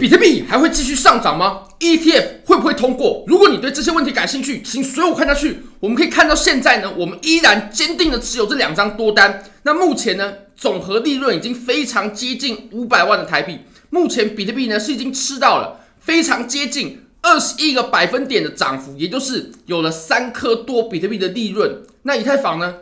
比特币还会继续上涨吗？ETF 会不会通过？如果你对这些问题感兴趣，请随我看下去。我们可以看到，现在呢，我们依然坚定的持有这两张多单。那目前呢，总和利润已经非常接近五百万的台币。目前比特币呢是已经吃到了非常接近二十一个百分点的涨幅，也就是有了三颗多比特币的利润。那以太坊呢，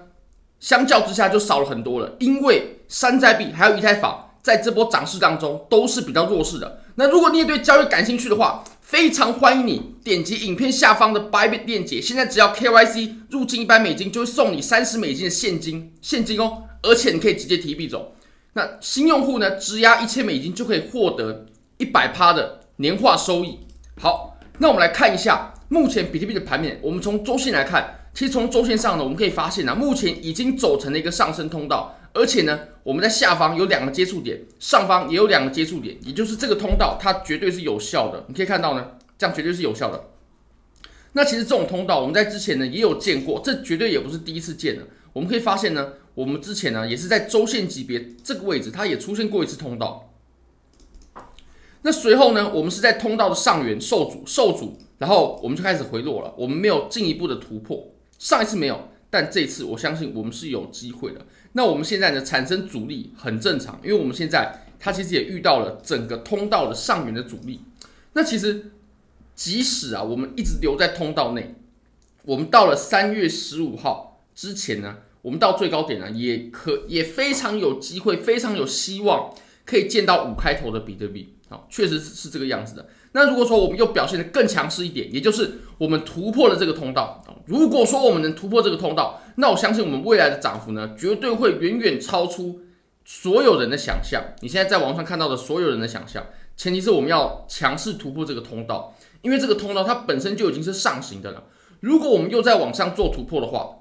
相较之下就少了很多了，因为山寨币还有以太坊。在这波涨势当中都是比较弱势的。那如果你也对交易感兴趣的话，非常欢迎你点击影片下方的 Bybit 链接。现在只要 KYC 入金一百美金，就会送你三十美金的现金，现金哦，而且你可以直接提币走。那新用户呢，质押一千美金就可以获得一百趴的年化收益。好，那我们来看一下目前比特币的盘面。我们从周线来看，其实从周线上呢，我们可以发现呢，目前已经走成了一个上升通道。而且呢，我们在下方有两个接触点，上方也有两个接触点，也就是这个通道它绝对是有效的。你可以看到呢，这样绝对是有效的。那其实这种通道我们在之前呢也有见过，这绝对也不是第一次见了。我们可以发现呢，我们之前呢也是在周线级别这个位置，它也出现过一次通道。那随后呢，我们是在通道的上缘受阻受阻，然后我们就开始回落了，我们没有进一步的突破。上一次没有，但这次我相信我们是有机会的。那我们现在呢，产生阻力很正常，因为我们现在它其实也遇到了整个通道的上缘的阻力。那其实即使啊，我们一直留在通道内，我们到了三月十五号之前呢，我们到最高点呢，也可也非常有机会，非常有希望可以见到五开头的比特币。好，确实是是这个样子的。那如果说我们又表现得更强势一点，也就是我们突破了这个通道。如果说我们能突破这个通道，那我相信我们未来的涨幅呢，绝对会远远超出所有人的想象。你现在在网上看到的所有人的想象，前提是我们要强势突破这个通道，因为这个通道它本身就已经是上行的了。如果我们又在往上做突破的话，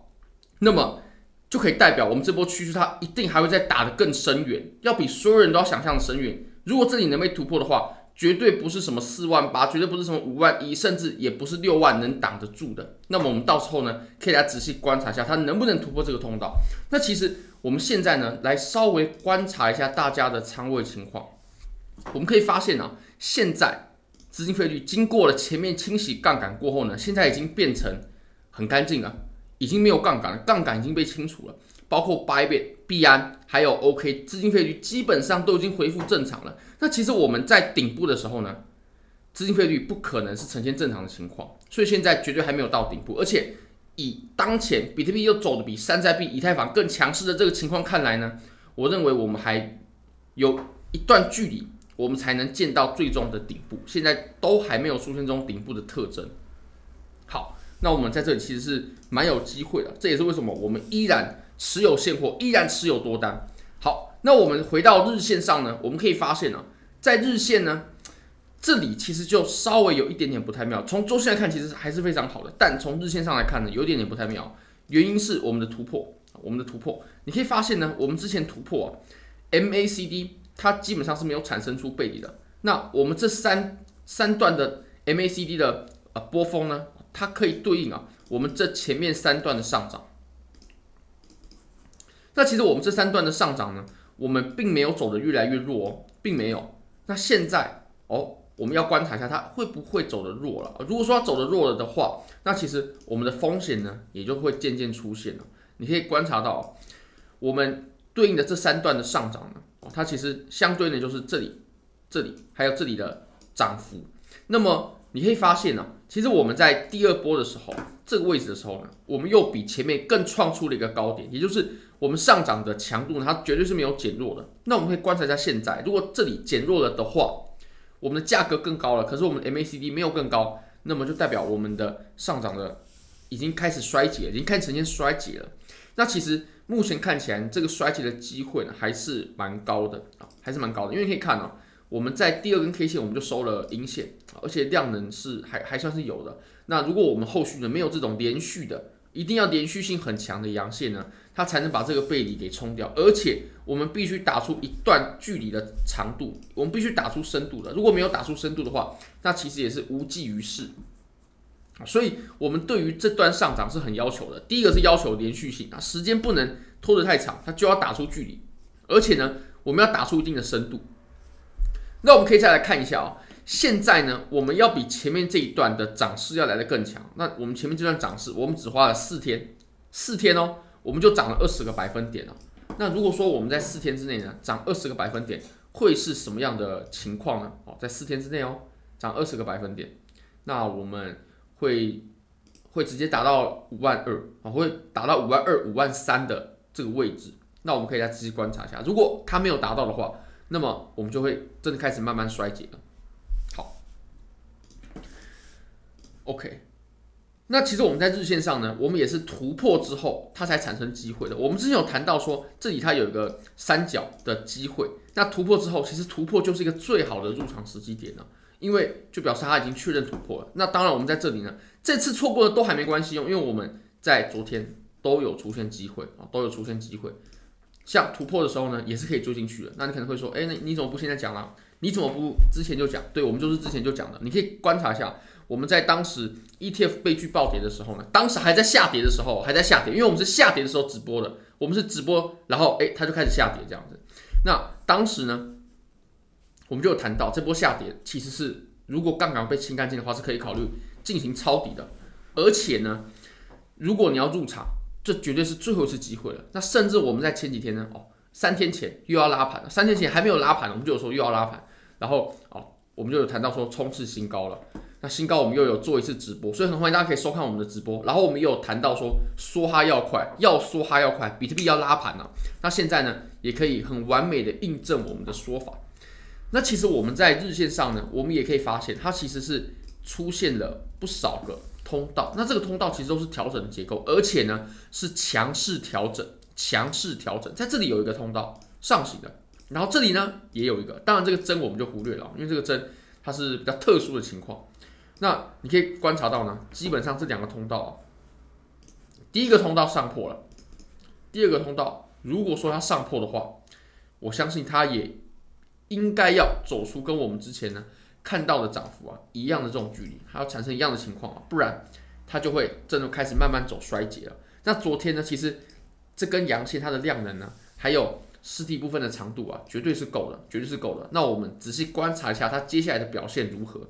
那么就可以代表我们这波趋势它一定还会再打得更深远，要比所有人都要想象的深远。如果这里能被突破的话，绝对不是什么四万八，绝对不是什么五万一，甚至也不是六万能挡得住的。那么我们到时候呢，可以来仔细观察一下它能不能突破这个通道。那其实我们现在呢，来稍微观察一下大家的仓位情况，我们可以发现啊，现在资金费率经过了前面清洗杠杆过后呢，现在已经变成很干净了，已经没有杠杆了，杠杆已经被清除了。包括白本、币安还有 OK 资金费率基本上都已经恢复正常了。那其实我们在顶部的时候呢，资金费率不可能是呈现正常的情况，所以现在绝对还没有到顶部。而且以当前比特币又走的比山寨币、以太坊更强势的这个情况看来呢，我认为我们还有一段距离，我们才能见到最终的顶部。现在都还没有出现这种顶部的特征。好，那我们在这里其实是蛮有机会的，这也是为什么我们依然。持有现货，依然持有多单。好，那我们回到日线上呢，我们可以发现呢、啊，在日线呢，这里其实就稍微有一点点不太妙。从周线来看，其实还是非常好的，但从日线上来看呢，有一点点不太妙。原因是我们的突破，我们的突破，你可以发现呢，我们之前突破、啊、MACD，它基本上是没有产生出背离的。那我们这三三段的 MACD 的呃波峰呢，它可以对应啊，我们这前面三段的上涨。那其实我们这三段的上涨呢，我们并没有走得越来越弱哦，并没有。那现在哦，我们要观察一下它会不会走得弱了。如果说它走得弱了的话，那其实我们的风险呢也就会渐渐出现了。你可以观察到，我们对应的这三段的上涨呢，它其实相对的就是这里、这里还有这里的涨幅。那么你可以发现呢，其实我们在第二波的时候，这个位置的时候呢，我们又比前面更创出了一个高点，也就是。我们上涨的强度呢，它绝对是没有减弱的。那我们可以观察一下现在，如果这里减弱了的话，我们的价格更高了，可是我们 MACD 没有更高，那么就代表我们的上涨的已经开始衰竭，已经开始呈现衰竭了。那其实目前看起来，这个衰竭的机会呢，还是蛮高的啊，还是蛮高的。因为可以看哦，我们在第二根 K 线我们就收了阴线，而且量能是还还算是有的。那如果我们后续呢没有这种连续的，一定要连续性很强的阳线呢，它才能把这个背离给冲掉，而且我们必须打出一段距离的长度，我们必须打出深度的。如果没有打出深度的话，那其实也是无济于事。所以，我们对于这段上涨是很要求的。第一个是要求连续性啊，时间不能拖得太长，它就要打出距离，而且呢，我们要打出一定的深度。那我们可以再来看一下啊、哦，现在呢，我们要比前面这一段的涨势要来得更强。那我们前面这段涨势，我们只花了四天，四天哦，我们就涨了二十个百分点了。那如果说我们在四天之内呢，涨二十个百分点，会是什么样的情况呢？哦，在四天之内哦，涨二十个百分点，那我们会会直接达到五万二啊，会达到五万二、五万三的这个位置。那我们可以再仔细观察一下，如果它没有达到的话，那么我们就会真的开始慢慢衰竭了。好，OK。那其实我们在日线上呢，我们也是突破之后，它才产生机会的。我们之前有谈到说，这里它有一个三角的机会。那突破之后，其实突破就是一个最好的入场时机点了，因为就表示它已经确认突破了。那当然，我们在这里呢，这次错过的都还没关系哦，因为我们在昨天都有出现机会啊，都有出现机会。像突破的时候呢，也是可以追进去的。那你可能会说，哎，那你怎么不现在讲了？你怎么不之前就讲？对，我们就是之前就讲的。你可以观察一下。我们在当时 ETF 被拒暴跌的时候呢，当时还在下跌的时候，还在下跌，因为我们是下跌的时候直播的，我们是直播，然后诶，它就开始下跌这样子。那当时呢，我们就有谈到这波下跌其实是如果杠杆被清干净的话，是可以考虑进行抄底的。而且呢，如果你要入场，这绝对是最后一次机会了。那甚至我们在前几天呢，哦，三天前又要拉盘了，三天前还没有拉盘，我们就有说又要拉盘，然后哦，我们就有谈到说冲刺新高了。那新高我们又有做一次直播，所以很欢迎大家可以收看我们的直播。然后我们也有谈到说，梭哈要快，要梭哈要快，比特币要拉盘了。那现在呢，也可以很完美的印证我们的说法。那其实我们在日线上呢，我们也可以发现，它其实是出现了不少个通道。那这个通道其实都是调整的结构，而且呢是强势调整，强势调整。在这里有一个通道上行的，然后这里呢也有一个。当然这个针我们就忽略了，因为这个针它是比较特殊的情况。那你可以观察到呢，基本上这两个通道啊，第一个通道上破了，第二个通道如果说它上破的话，我相信它也应该要走出跟我们之前呢看到的涨幅啊一样的这种距离，还要产生一样的情况啊，不然它就会真的开始慢慢走衰竭了。那昨天呢，其实这根阳线它的量能呢，还有实体部分的长度啊，绝对是够的，绝对是够的。那我们仔细观察一下它接下来的表现如何。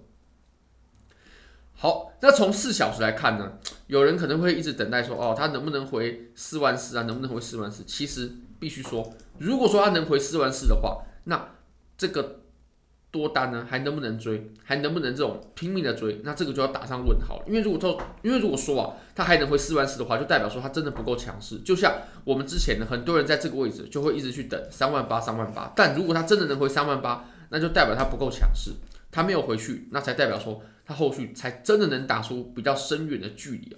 好，那从四小时来看呢，有人可能会一直等待说，哦，它能不能回四万四啊？能不能回四万四？其实必须说，如果说它能回四万四的话，那这个多单呢，还能不能追？还能不能这种拼命的追？那这个就要打上问号了。因为如果说，因为如果说啊，它还能回四万四的话，就代表说它真的不够强势。就像我们之前呢，很多人在这个位置就会一直去等三万八、三万八，但如果它真的能回三万八，那就代表它不够强势。它没有回去，那才代表说它后续才真的能打出比较深远的距离啊。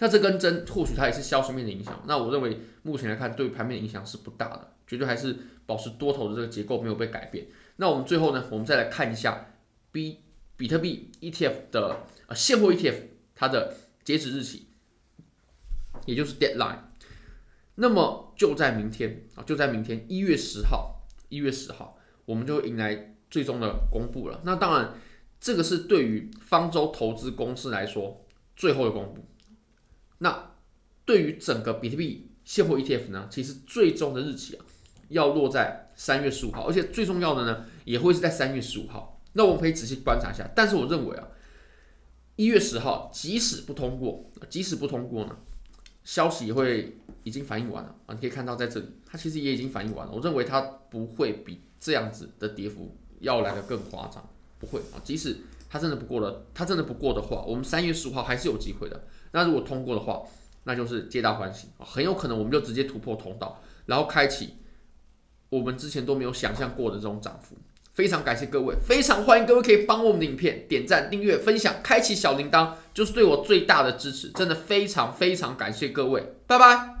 那这根针或许它也是消息面的影响，那我认为目前来看对盘面的影响是不大的，绝对还是保持多头的这个结构没有被改变。那我们最后呢，我们再来看一下 B 比特币 ETF 的呃现货 ETF 它的截止日期，也就是 deadline。那么就在明天啊，就在明天一月十号，一月十号我们就迎来。最终的公布了，那当然，这个是对于方舟投资公司来说最后的公布。那对于整个比特币现货 ETF 呢，其实最终的日期啊，要落在三月十五号，而且最重要的呢，也会是在三月十五号。那我们可以仔细观察一下，但是我认为啊，一月十号即使不通过，即使不通过呢，消息也会已经反映完了啊。你可以看到在这里，它其实也已经反映完了。我认为它不会比这样子的跌幅。要来的更夸张，不会啊！即使他真的不过了，他真的不过的话，我们三月十五号还是有机会的。那如果通过的话，那就是皆大欢喜啊！很有可能我们就直接突破通道，然后开启我们之前都没有想象过的这种涨幅。非常感谢各位，非常欢迎各位可以帮我们的影片点赞、订阅、分享、开启小铃铛，就是对我最大的支持。真的非常非常感谢各位，拜拜。